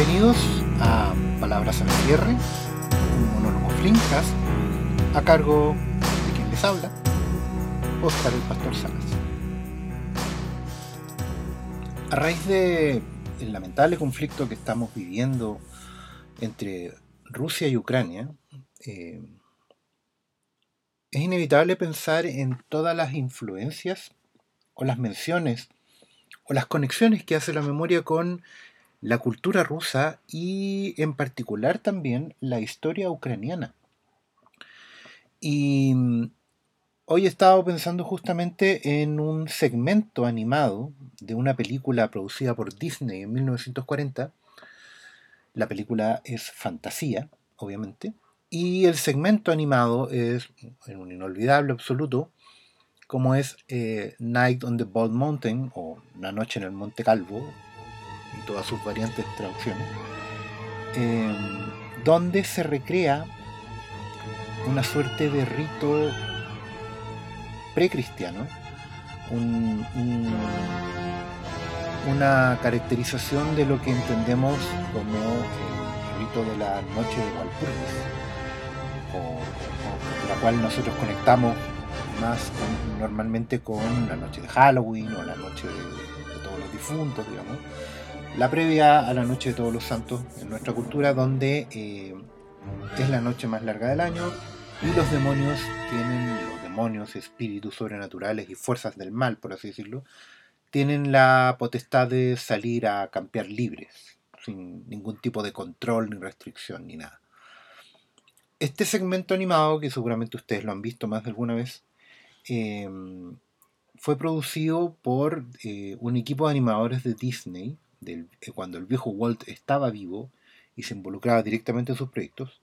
Bienvenidos a Palabras al cierre, un monólogo flincas a cargo de quien les habla, Oscar el Pastor Salas. A raíz de el lamentable conflicto que estamos viviendo entre Rusia y Ucrania, eh, es inevitable pensar en todas las influencias o las menciones o las conexiones que hace la memoria con la cultura rusa y en particular también la historia ucraniana. Y mm, hoy he estado pensando justamente en un segmento animado de una película producida por Disney en 1940. La película es fantasía, obviamente, y el segmento animado es un inolvidable absoluto, como es eh, Night on the Bald Mountain o La Noche en el Monte Calvo, y todas sus variantes traducciones, em, donde se recrea una suerte de rito precristiano, un, una caracterización de lo que entendemos como el rito de la noche de Walpurgis o, la cual nosotros conectamos más normalmente con la noche de Halloween o la noche de, todos los difuntos, digamos. La previa a la noche de todos los santos en nuestra cultura, donde eh, es la noche más larga del año y los demonios tienen, los demonios, espíritus sobrenaturales y fuerzas del mal, por así decirlo, tienen la potestad de salir a campear libres, sin ningún tipo de control ni restricción ni nada. Este segmento animado, que seguramente ustedes lo han visto más de alguna vez, em, fue producido por eh, un equipo de animadores de Disney, eh, cuando el viejo Walt estaba vivo y se involucraba directamente en sus proyectos,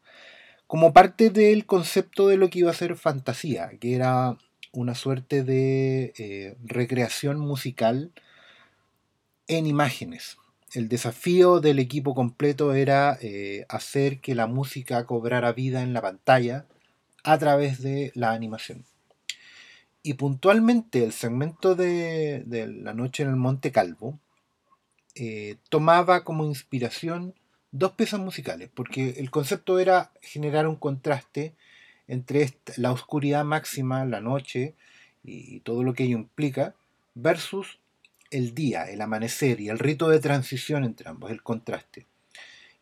como parte del concepto de lo que iba a ser fantasía, que era una suerte de eh, recreación musical en imágenes el desafío del equipo completo era eh, hacer que la música cobrara vida en la pantalla a través de la animación. Y puntualmente el segmento de, La Noche en el Monte Calvo eh, tomaba como inspiración dos piezas musicales, porque el concepto era generar un contraste entre la oscuridad máxima, la noche y todo lo que ello implica, versus el día, el amanecer y el rito de transición entre ambos, el contraste.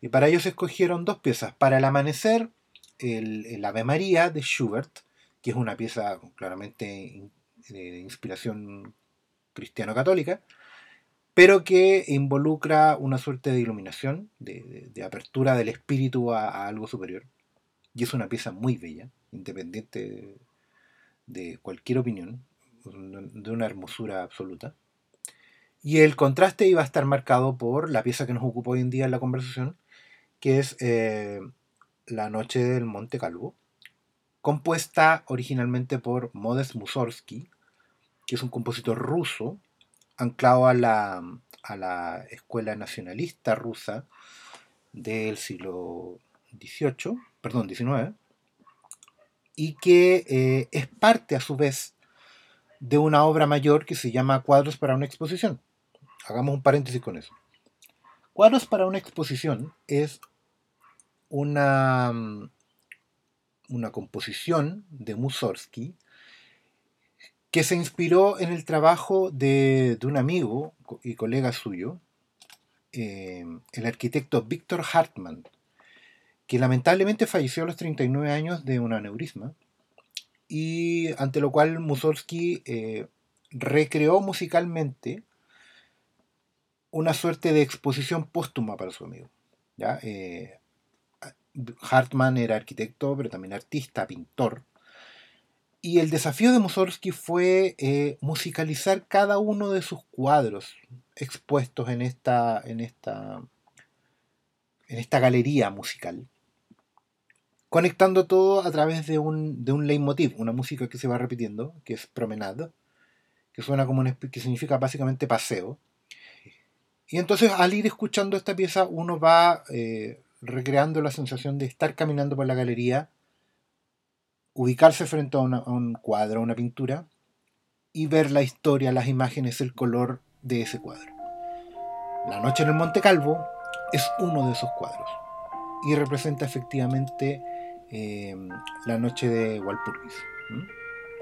Y para ello se escogieron dos piezas. Para el amanecer, el, Ave María de Schubert, que es una pieza claramente de inspiración cristiano-católica, pero que involucra una suerte de iluminación, de, apertura del espíritu a, algo superior. Y es una pieza muy bella, independiente de cualquier opinión, de una hermosura absoluta. Y el contraste iba a estar marcado por la pieza que nos ocupa hoy en día en la conversación, que es eh, La Noche del Monte Calvo, compuesta originalmente por Modest Mussorgsky, que es un compositor ruso, anclado a la, a la escuela nacionalista rusa del siglo XVIII, perdón, XIX, y que eh, es parte a su vez de una obra mayor que se llama Cuadros para una exposición, hagamos un paréntesis con eso. Cuadros para una exposición es una, mm, una composición de Mussorgsky que se inspiró en el trabajo de, un amigo y colega suyo, em, el arquitecto Víctor Hartmann, que lamentablemente falleció a los 39 años de un aneurisma, y ante lo cual Mussorgsky eh, recreó musicalmente una suerte de exposición póstuma para su amigo. Eh, Hartmann era arquitecto, pero también artista, pintor. Y el desafío de Mussorgsky fue eh, musicalizar cada uno de sus cuadros expuestos en esta, en esta, en esta galería musical, conectando todo a través de un, de un leitmotiv, una música que se va repitiendo, que es promenade, que suena como que significa básicamente paseo, y entonces al ir escuchando esta pieza uno va eh, recreando la sensación de estar caminando por la galería, ubicarse frente a, un cuadro, a una pintura, y ver la historia, las imágenes, el color de ese cuadro. La noche en el Monte Calvo es uno de esos cuadros y representa efectivamente eh, la noche de Walpurgis,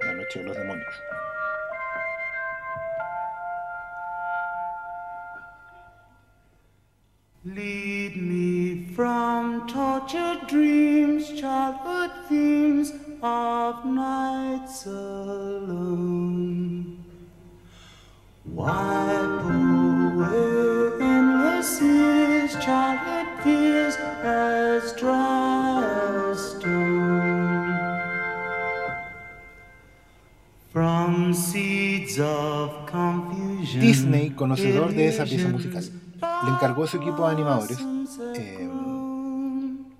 la noche de los demonios. Lead me from tortured dreams, childhood themes of nights alone. Wipe away endless years, childhood fears as dry as stone. From seeds of confusion. Disney, conocedor de esa pieza musical, le encargó a su equipo de animadores eh,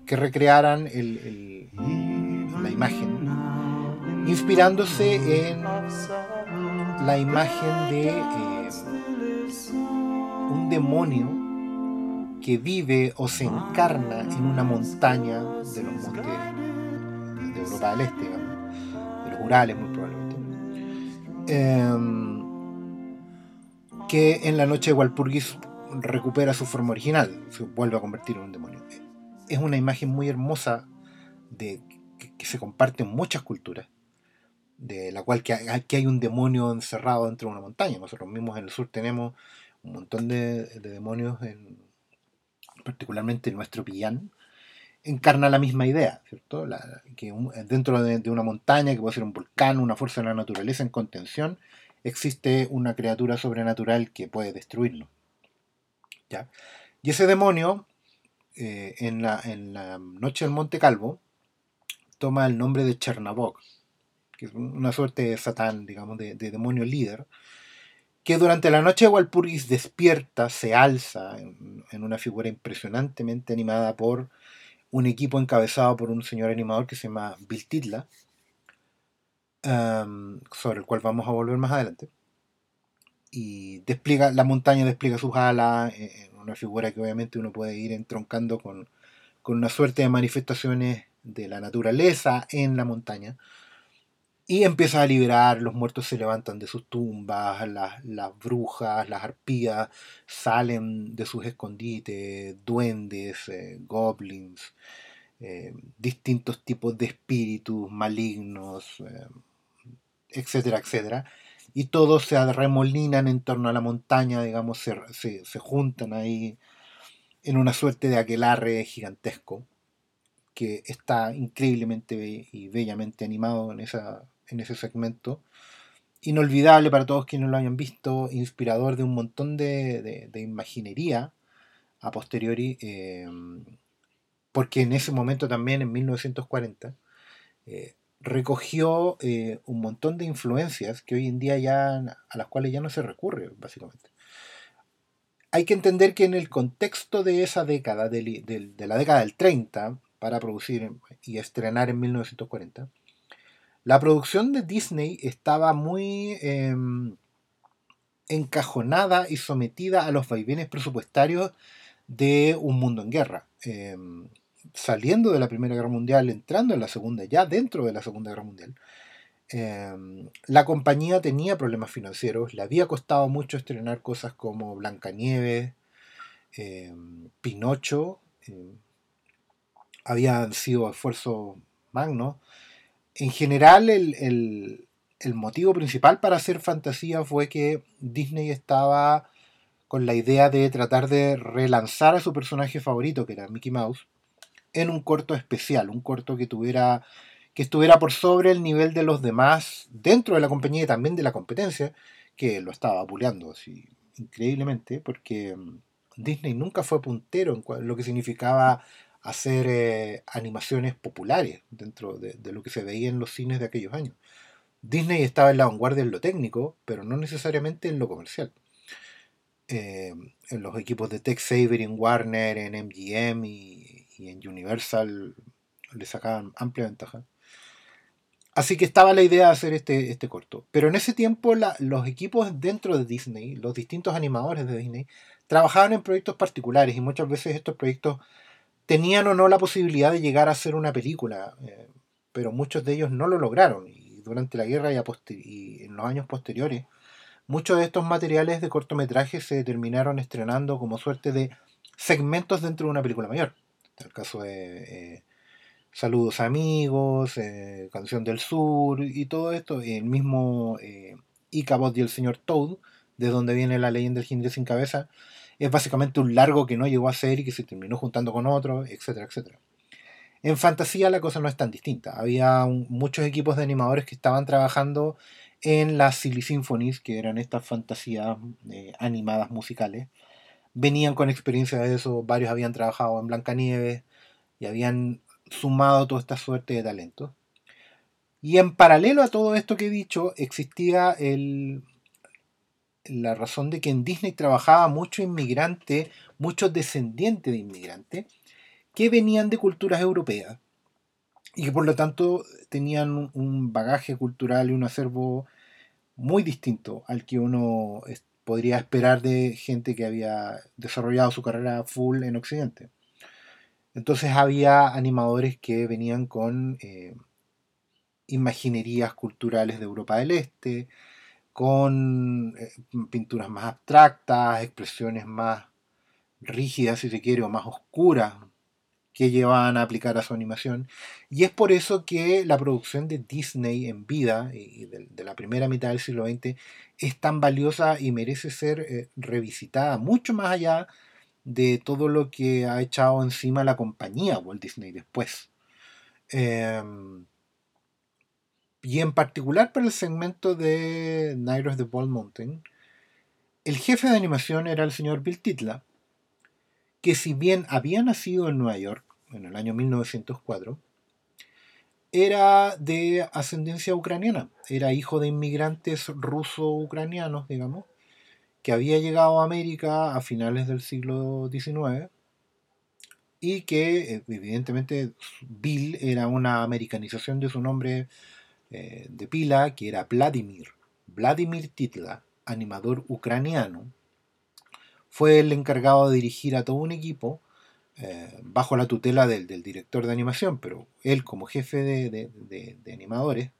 que recrearan la imagen, inspirándose en la imagen de eh, un demonio que vive o se encarna en una montaña de los montes de Europa del Este, digamos, de los Urales muy probablemente. Eh, que en la noche de Walpurgis recupera su forma original, se vuelve a convertir en un demonio. Es una imagen muy hermosa de, que, se comparte en muchas culturas, de la cual que, aquí hay un demonio encerrado dentro de una montaña. Nosotros mismos en el sur tenemos un montón de, demonios, en, particularmente en nuestro Pillán, encarna la misma idea, ¿cierto? que dentro de, de, una montaña, que puede ser un volcán, una fuerza de la naturaleza en contención, existe una criatura sobrenatural que puede destruirlo. Y ese demonio, eh, en, la, noche del Monte Calvo, toma el nombre de Chernabog, que es una suerte de satán, digamos, de, demonio líder, que durante la noche de Walpurgis despierta, se alza en, una figura impresionantemente animada por un equipo encabezado por un señor animador que se llama Bill Tidla, um, sobre el cual vamos a volver más adelante y despliega, la montaña despliega sus alas, eh, una figura que obviamente uno puede ir entroncando con, una suerte de manifestaciones de la naturaleza en la montaña. Y empieza a liberar, los muertos se levantan de sus tumbas, las, brujas, las arpías salen de sus escondites, duendes, eh, goblins, eh, distintos tipos de espíritus malignos, etcétera, etcétera y todos se arremolinan en torno a la montaña, digamos, se, juntan ahí en una suerte de aquelarre gigantesco que está increíblemente y bellamente animado en, esa, en ese segmento. Inolvidable para todos quienes lo hayan visto, inspirador de un montón de, imaginería a posteriori, eh, porque en ese momento también, en 1940, recogió eh, un montón de influencias que hoy en día ya a las cuales ya no se recurre, básicamente. Hay que entender que en el contexto de esa década, de, la década del 30, para producir y estrenar en 1940, la producción de Disney estaba muy em, encajonada y sometida a los vaivenes presupuestarios de un mundo en guerra. Em, saliendo de la Primera Guerra Mundial, entrando en la Segunda, ya dentro de la Segunda Guerra Mundial, em, la compañía tenía problemas financieros, le había costado mucho estrenar cosas como Blancanieves, eh, Pinocho, em, habían sido esfuerzos magnos. En general, el, el motivo principal para hacer fantasía fue que Disney estaba con la idea de tratar de relanzar a su personaje favorito, que era Mickey Mouse, en un corto especial, un corto que tuviera que estuviera por sobre el nivel de los demás dentro de la compañía y también de la competencia, que lo estaba apuleando así increíblemente, porque mm, Disney nunca fue puntero en lo que significaba hacer eh, animaciones populares dentro de, lo que se veía en los cines de aquellos años. Disney estaba en la vanguardia en lo técnico, pero no necesariamente en lo comercial. Eh, en los equipos de Tex Saber, en Warner, en MGM y y en Universal le sacaban amplia ventaja. Así que estaba la idea de hacer este, este corto. Pero en ese tiempo los equipos dentro de Disney, los distintos animadores de Disney, trabajaban en proyectos particulares y muchas veces estos proyectos tenían o no la posibilidad de llegar a ser una película, eh, pero muchos de ellos no lo lograron. Y durante la guerra y, y, en los años posteriores, muchos de estos materiales de cortometraje se terminaron estrenando como suerte de segmentos dentro de una película mayor. El caso de eh, Saludos amigos, eh, Canción del Sur y todo esto. El mismo eh, Icabod y el señor Toad, de donde viene la leyenda del jinete sin cabeza, es básicamente un largo que no llegó a ser y que se terminó juntando con otro, etcétera, etcétera. En fantasía la cosa no es tan distinta. Había muchos equipos de animadores que estaban trabajando en las Silly Symphonies, que eran estas fantasías animadas musicales. Venían con experiencia de eso, varios habían trabajado en Blancanieves y habían sumado toda esta suerte de talentos. Y en paralelo a todo esto que he dicho, existía el, la razón de que en Disney trabajaba mucho inmigrante, muchos descendientes de inmigrantes, que venían de culturas europeas y que por lo tanto tenían un bagaje cultural y un acervo muy distinto al que uno podría esperar de gente que había desarrollado su carrera full en Occidente. Entonces había animadores que venían con eh, imaginerías culturales de Europa del Este, con eh, pinturas más abstractas, expresiones más rígidas, si se quiere, o más oscuras, que llevaban a aplicar a su animación. Y es por eso que la producción de Disney en vida, y de, la primera mitad del siglo XX, es tan valiosa y merece ser eh, revisitada mucho más allá de todo lo que ha echado encima la compañía Walt Disney después. Em, y en particular para el segmento de Night of the Ball Mountain, el jefe de animación era el señor Bill Titla, que si bien había nacido en Nueva York en el año 1904, era de ascendencia ucraniana, era hijo de inmigrantes ruso-ucranianos, digamos, que había llegado a América a finales del siglo XIX y que evidentemente Bill era una americanización de su nombre eh, de pila, que era Vladimir. Vladimir Titla, animador ucraniano, fue el encargado de dirigir a todo un equipo eh, bajo la tutela del, director de animación, pero él como jefe de, animadores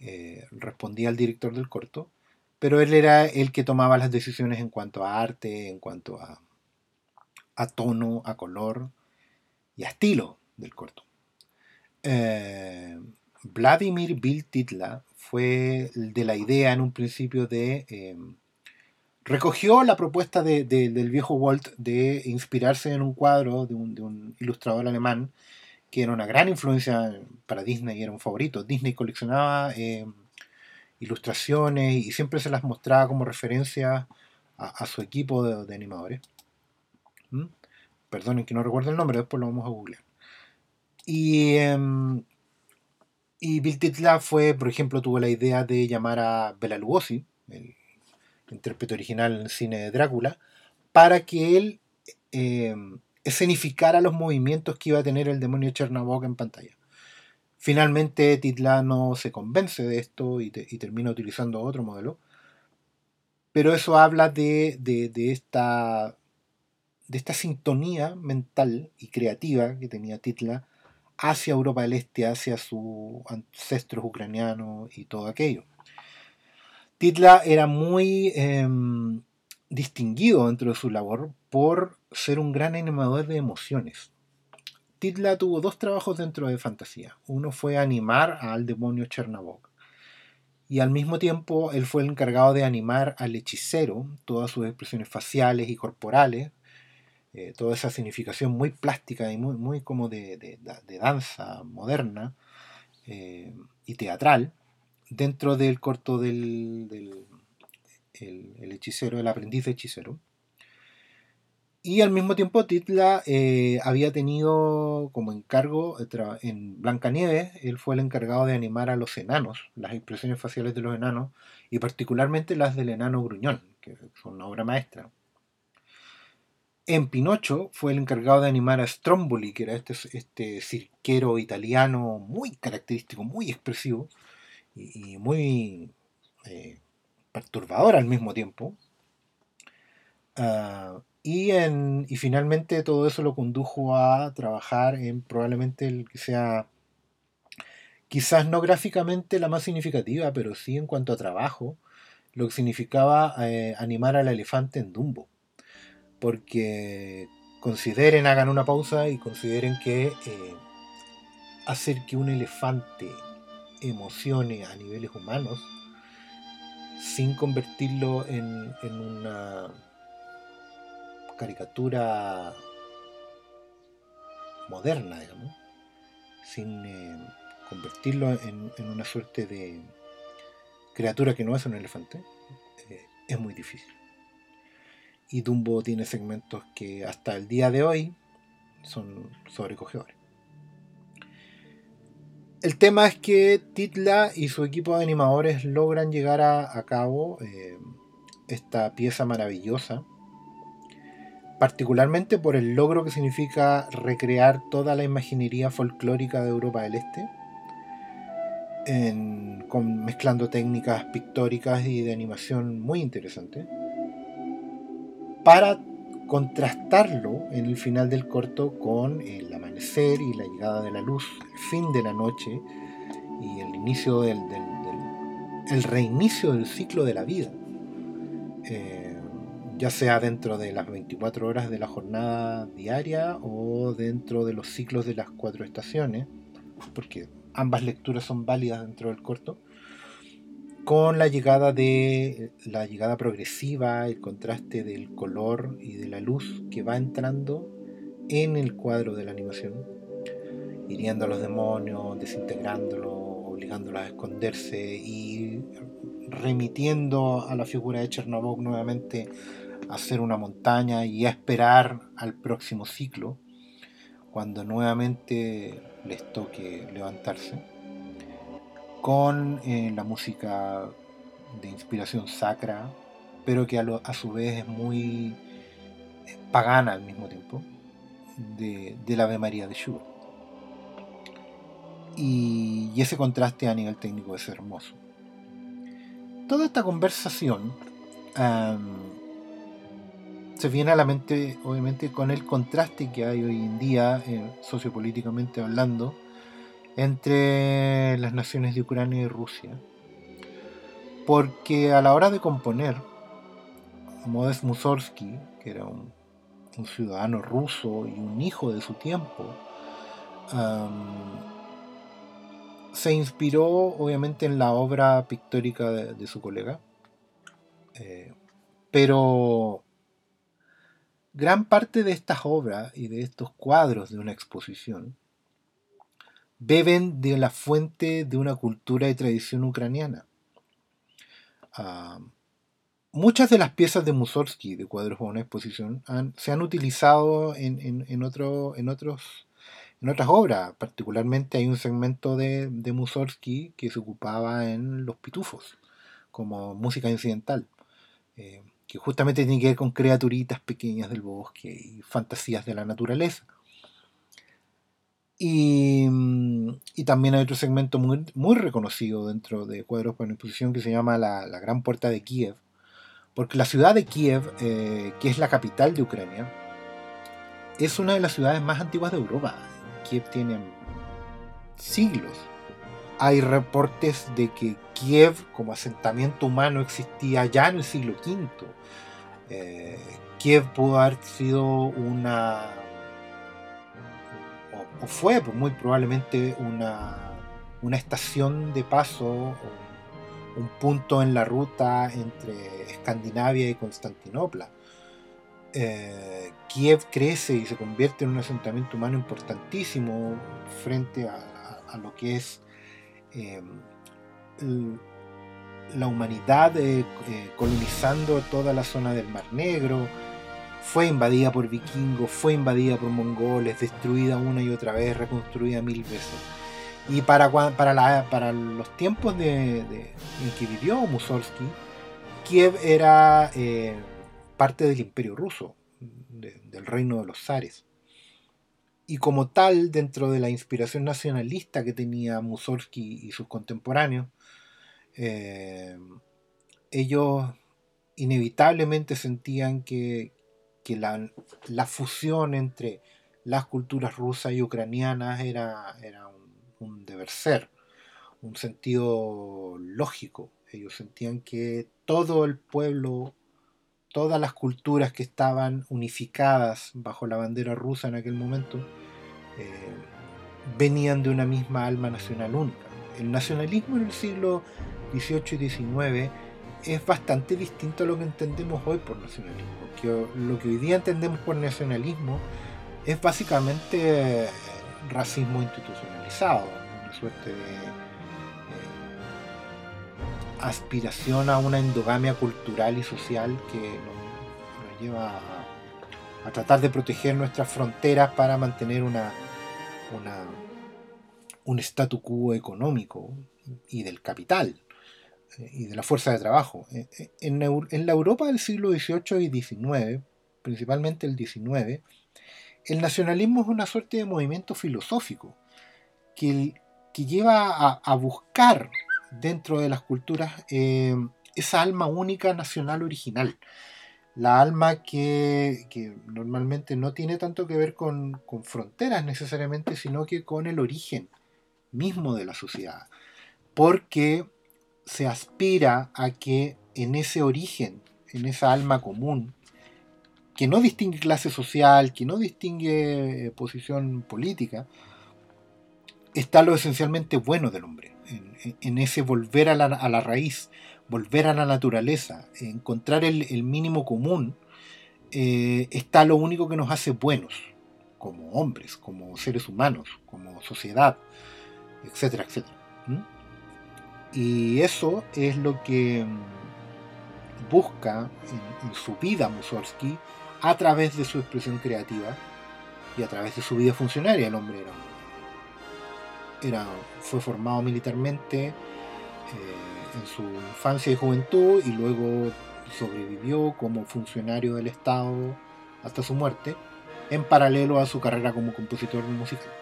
eh, respondía al director del corto, pero él era el que tomaba las decisiones en cuanto a arte, en cuanto a, tono, a color y a estilo del corto. Vladimir Bill Titla fue de la idea en un principio de... Recogió la propuesta del viejo Walt de inspirarse en un cuadro de un, ilustrador alemán que era una gran influencia para Disney y era un favorito. Disney coleccionaba em, ilustraciones y siempre se las mostraba como referencia a, su equipo de, animadores. ¿Mm? Perdonen que no recuerdo el nombre, después lo vamos a googlear. Y em, y Bill Titla fue, por ejemplo, tuvo la idea de llamar a Bela Lugosi, el intérprete original en el cine de Drácula, para que él eh, escenificara los movimientos que iba a tener el demonio Chernabog en pantalla. Finalmente Titla no se convence de esto y, termina utilizando otro modelo. Pero eso habla de, de, esta, de esta sintonía mental y creativa que tenía Titla hacia Europa del Este, hacia sus ancestros ucranianos y todo aquello. Titla era muy em, distinguido dentro de su labor por ser un gran animador de emociones. Titla tuvo dos trabajos dentro de fantasía. Uno fue animar al demonio Chernabog. Y al mismo tiempo él fue el encargado de animar al hechicero, todas sus expresiones faciales y corporales, eh, toda esa significación muy plástica y muy, como de, danza moderna eh, y teatral dentro del corto del, el, hechicero, el aprendiz de hechicero. Y al mismo tiempo Titla eh, había tenido como encargo en Blancanieves, él fue el encargado de animar a los enanos, las expresiones faciales de los enanos, y particularmente las del enano gruñón, que son una obra maestra. En Pinocho fue el encargado de animar a Stromboli, que era este, este cirquero italiano muy característico, muy expresivo y, muy eh, perturbador al mismo tiempo. Ah, y, en, y finalmente todo eso lo condujo a trabajar en probablemente el que sea, quizás no gráficamente la más significativa, pero sí en cuanto a trabajo, lo que significaba eh, animar al elefante en Dumbo porque consideren, hagan una pausa y consideren que eh, hacer que un elefante emocione a niveles humanos sin convertirlo en, una caricatura moderna, digamos, sin eh, convertirlo en, una suerte de criatura que no es un elefante, eh, es muy difícil. Y Dumbo tiene segmentos que hasta el día de hoy son sobrecogedores. El tema es que Titla y su equipo de animadores logran llegar a, cabo eh, esta pieza maravillosa, particularmente por el logro que significa recrear toda la imaginería folclórica de Europa del Este, con, mezclando técnicas pictóricas y de animación muy interesantes, para contrastarlo en el final del corto con el amanecer y la llegada de la luz, el fin de la noche y el inicio del, el reinicio del ciclo de la vida. Eh, ya sea dentro de las 24 horas de la jornada diaria o dentro de los ciclos de las cuatro estaciones, porque ambas lecturas son válidas dentro del corto con la llegada de la llegada progresiva, el contraste del color y de la luz que va entrando en el cuadro de la animación, hiriendo a los demonios, desintegrándolo, obligándolos a esconderse y remitiendo a la figura de Chernobog nuevamente a hacer una montaña y a esperar al próximo ciclo, cuando nuevamente les toque levantarse con eh, la música de inspiración sacra, pero que a, su vez es muy eh, pagana al mismo tiempo, de, la Ave María de Schubert. Y, ese contraste a nivel técnico es hermoso. Toda esta conversación se viene a la mente, obviamente, con el contraste que hay hoy en día, eh, sociopolíticamente hablando, entre las naciones de Ucrania y Rusia. Porque a la hora de componer, Modest Mussorgsky, que era un, ciudadano ruso y un hijo de su tiempo, se inspiró obviamente en la obra pictórica de, su colega, eh, pero gran parte de estas obras y de estos cuadros de una exposición beben de la fuente de una cultura y tradición ucraniana. Ah, muchas de las piezas de Mussorgsky, de cuadros para una exposición, se han utilizado en, en, otros, en otras obras. Particularmente hay un segmento de, de Mussorgsky que se ocupaba en Los Pitufos, como música incidental. Eh, que justamente tiene que ver con criaturitas pequeñas del bosque y fantasías de la naturaleza. Y, también hay otro segmento muy, muy reconocido dentro de Cuadros para Exposición que se llama la, Gran Puerta de Kiev, porque la ciudad de Kiev, eh, que es la capital de Ucrania, es una de las ciudades más antiguas de Europa. Kiev tiene siglos. Hay reportes de que Kiev como asentamiento humano existía ya en el siglo V. Eh, Kiev pudo haber sido una o fue pues, muy probablemente una, estación de paso, un punto en la ruta entre Escandinavia y Constantinopla. Eh, Kiev crece y se convierte en un asentamiento humano importantísimo frente a, lo que es eh, la humanidad eh, colonizando toda la zona del Mar Negro, fue invadida por vikingos, fue invadida por mongoles, destruida una y otra vez, reconstruida mil veces. Y para, para, los tiempos de, en que vivió Mussorgsky, Kiev era eh, parte del imperio ruso, del reino de los zares. Y como tal, dentro de la inspiración nacionalista que tenía Mussorgsky y sus contemporáneos, eh, ellos inevitablemente sentían que, que la, fusión entre las culturas rusas y ucranianas era, era un, deber ser, un sentido lógico. Ellos sentían que todo el pueblo, todas las culturas que estaban unificadas bajo la bandera rusa en aquel momento eh, venían de una misma alma nacional única. El nacionalismo en el siglo XVIII y XIX es bastante distinto a lo que entendemos hoy por nacionalismo. Lo que hoy día entendemos por nacionalismo es básicamente eh, racismo institucionalizado, una suerte de eh, aspiración a una endogamia cultural y social que nos, lleva a, tratar de proteger nuestras fronteras para mantener una un statu quo económico y del capital y de la fuerza de trabajo. Eh, eh, en, la Europa del siglo XVIII y XIX, principalmente el XIX, el nacionalismo es una suerte de movimiento filosófico que, que lleva a, buscar dentro de las culturas eh, esa alma única nacional original. La alma que, normalmente no tiene tanto que ver con, con fronteras necesariamente, sino que con el origen mismo de la sociedad. Porque se aspira a que en ese origen, en esa alma común, que no distingue clase social, que no distingue eh, posición política, está lo esencialmente bueno del hombre, en, ese volver a la, raíz, volver a la naturaleza, encontrar el, mínimo común, eh, está lo único que nos hace buenos, como hombres, como seres humanos, como sociedad, etcétera, etcétera. Y eso es lo que mm, busca en, su vida Mussorgsky a través de su expresión creativa y a través de su vida funcionaria. El hombre era, fue formado militarmente eh, en su infancia y juventud y luego sobrevivió como funcionario del Estado hasta su muerte, en paralelo a su carrera como compositor musical.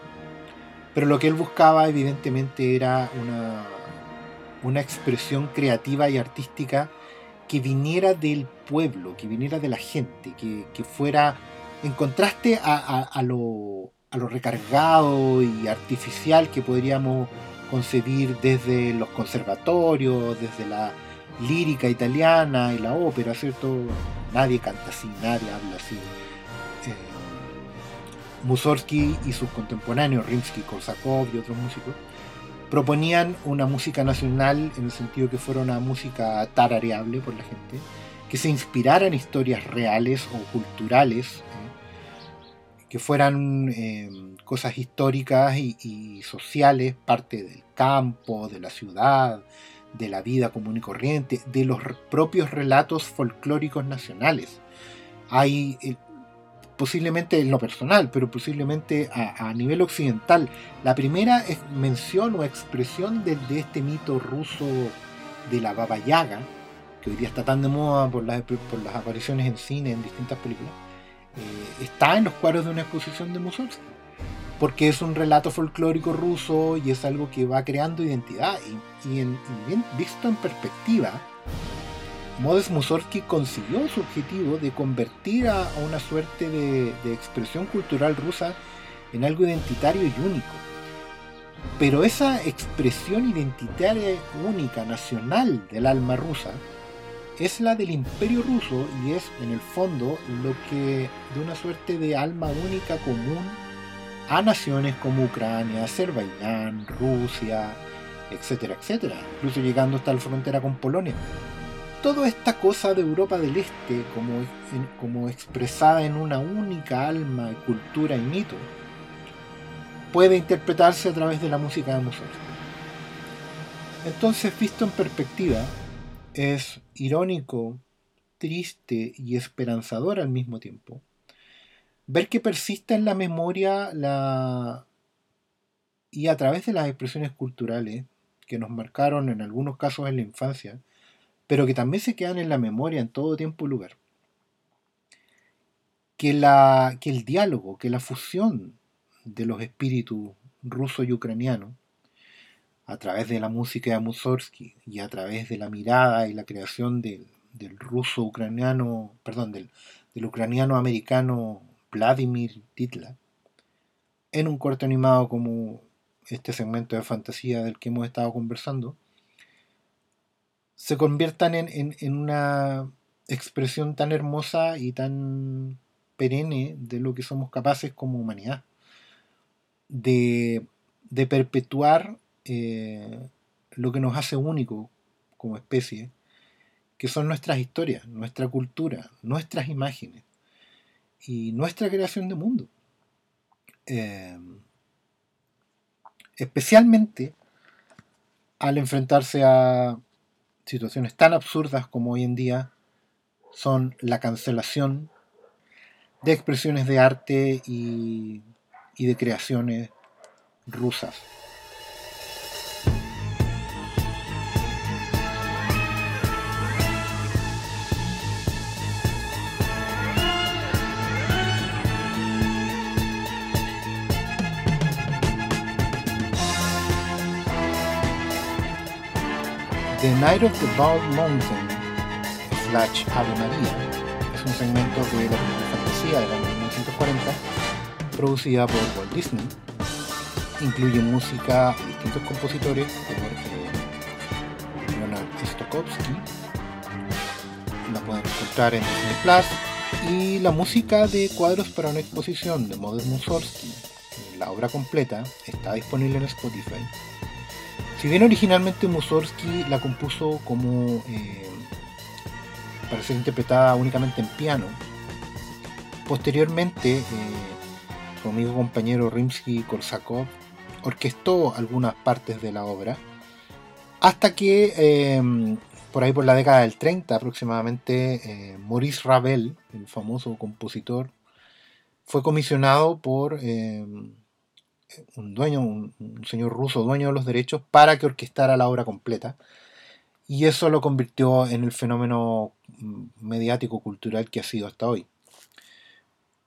Pero lo que él buscaba evidentemente era una una expresión creativa y artística que viniera del pueblo, que viniera de la gente, que, fuera en contraste a, lo, a, lo, recargado y artificial que podríamos concebir desde los conservatorios, desde la lírica italiana y la ópera, ¿cierto? Nadie canta así, nadie habla así. Eh, Mussorgsky y sus contemporáneos, Rimsky-Korsakov y otros músicos, proponían una música nacional en el sentido que fuera una música tarareable por la gente, que se inspirara en historias reales o culturales, ¿eh? que fueran eh, cosas históricas y, sociales, parte del campo, de la ciudad, de la vida común y corriente, de los propios relatos folclóricos nacionales. Hay eh, posiblemente en lo personal, pero posiblemente a, nivel occidental. La primera es mención o expresión de, este mito ruso de la Baba Yaga, que hoy día está tan de moda por las, por las apariciones en cine, en distintas películas, eh, está en los cuadros de una exposición de Mussorgsky. Porque es un relato folclórico ruso y es algo que va creando identidad. Y, y visto en perspectiva, Modest Mussorgsky consiguió su objetivo de convertir a, una suerte de, expresión cultural rusa en algo identitario y único. Pero esa expresión identitaria única, nacional del alma rusa, es la del imperio ruso y es en el fondo lo que de una suerte de alma única común a naciones como Ucrania, Azerbaiyán, Rusia, etcétera, etcétera, incluso llegando hasta la frontera con Polonia toda esta cosa de Europa del Este, como, expresada en una única alma, cultura y mito, puede interpretarse a través de la música de Mussorgsky. Entonces, visto en perspectiva, es irónico, triste y esperanzador al mismo tiempo ver que persiste en la memoria la... y a través de las expresiones culturales que nos marcaron en algunos casos en la infancia, pero que también se quedan en la memoria en todo tiempo y lugar. Que, la, que el diálogo, que la fusión de los espíritus ruso y ucraniano, a través de la música de Mussorgsky y a través de la mirada y la creación del, ruso ucraniano, perdón, del, del ucraniano americano Vladimir Titla, en un corto animado como este segmento de fantasía del que hemos estado conversando, se conviertan en, una expresión tan hermosa y tan perenne de lo que somos capaces como humanidad. De, de perpetuar eh, lo que nos hace único como especie, que son nuestras historias, nuestra cultura, nuestras imágenes y nuestra creación de mundo. Eh, especialmente al enfrentarse a situaciones tan absurdas como hoy en día son la cancelación de expresiones de arte y, y de creaciones rusas. The Night of the Bald Mountain slash Ave María. Es un segmento de la película fantasía del año 1940 producida por Walt Disney. Incluye música de distintos compositores como Leonard Stokowski, la pueden encontrar en Disney Plus, y la música de cuadros para una exposición de Modern Mussorgsky, la obra completa, está disponible en Spotify si bien originalmente Mussorgsky la compuso como eh, para ser interpretada únicamente en piano, posteriormente eh, su amigo compañero Rimsky-Korsakov orquestó algunas partes de la obra, hasta que eh, por ahí por la década del 30 aproximadamente Maurice Ravel, el famoso compositor, fue comisionado por un dueño, un, señor ruso dueño de los derechos, para que orquestara la obra completa. Y eso lo convirtió en el fenómeno mm, mediático cultural que ha sido hasta hoy.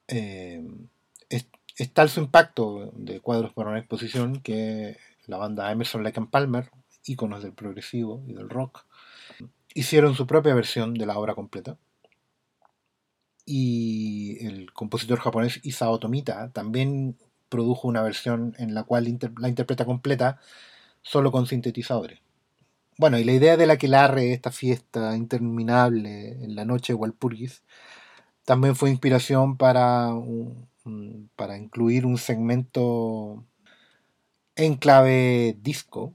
Eh, es, tal su impacto de cuadros para una exposición que la banda Emerson Lake and Palmer, íconos del progresivo y del rock, hicieron su propia versión de la obra completa. Y el compositor japonés Isao Tomita también produjo una versión en la cual la interpreta completa solo con sintetizadores. Bueno, y la idea de la que larre esta fiesta interminable en la noche de Walpurgis también fue inspiración para, para incluir un segmento en clave disco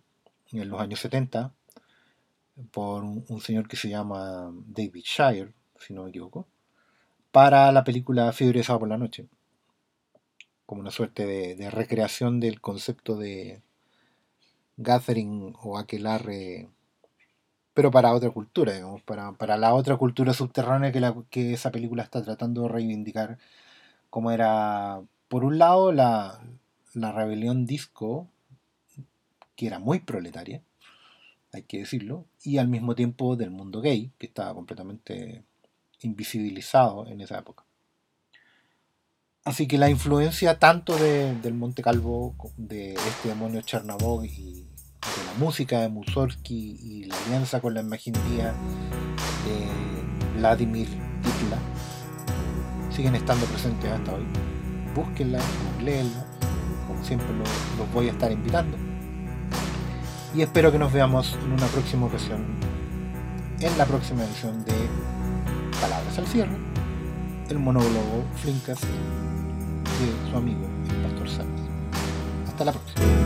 en los años 70 por un, señor que se llama David Shire, si no me equivoco, para la película Fiebre de por la Noche como una suerte de, recreación del concepto de gathering o aquelarre, pero para otra cultura, digamos, para, la otra cultura subterránea que, la, que esa película está tratando de reivindicar, como era, por un lado, la, la rebelión disco, que era muy proletaria, hay que decirlo, y al mismo tiempo del mundo gay, que estaba completamente invisibilizado en esa época. Así que la influencia tanto del Monte Calvo, de este demonio Chernabog y de la música de Mussorgsky y la alianza con la imaginería de Vladimir Hitler siguen estando presentes hasta hoy. Búsquenla, léenla, como siempre los, voy a estar invitando. Y espero que nos veamos en una próxima ocasión, en la próxima edición de Palabras al cierre, el monólogo Flinkas de su amigo, el Pastor Sánchez. Hasta la próxima.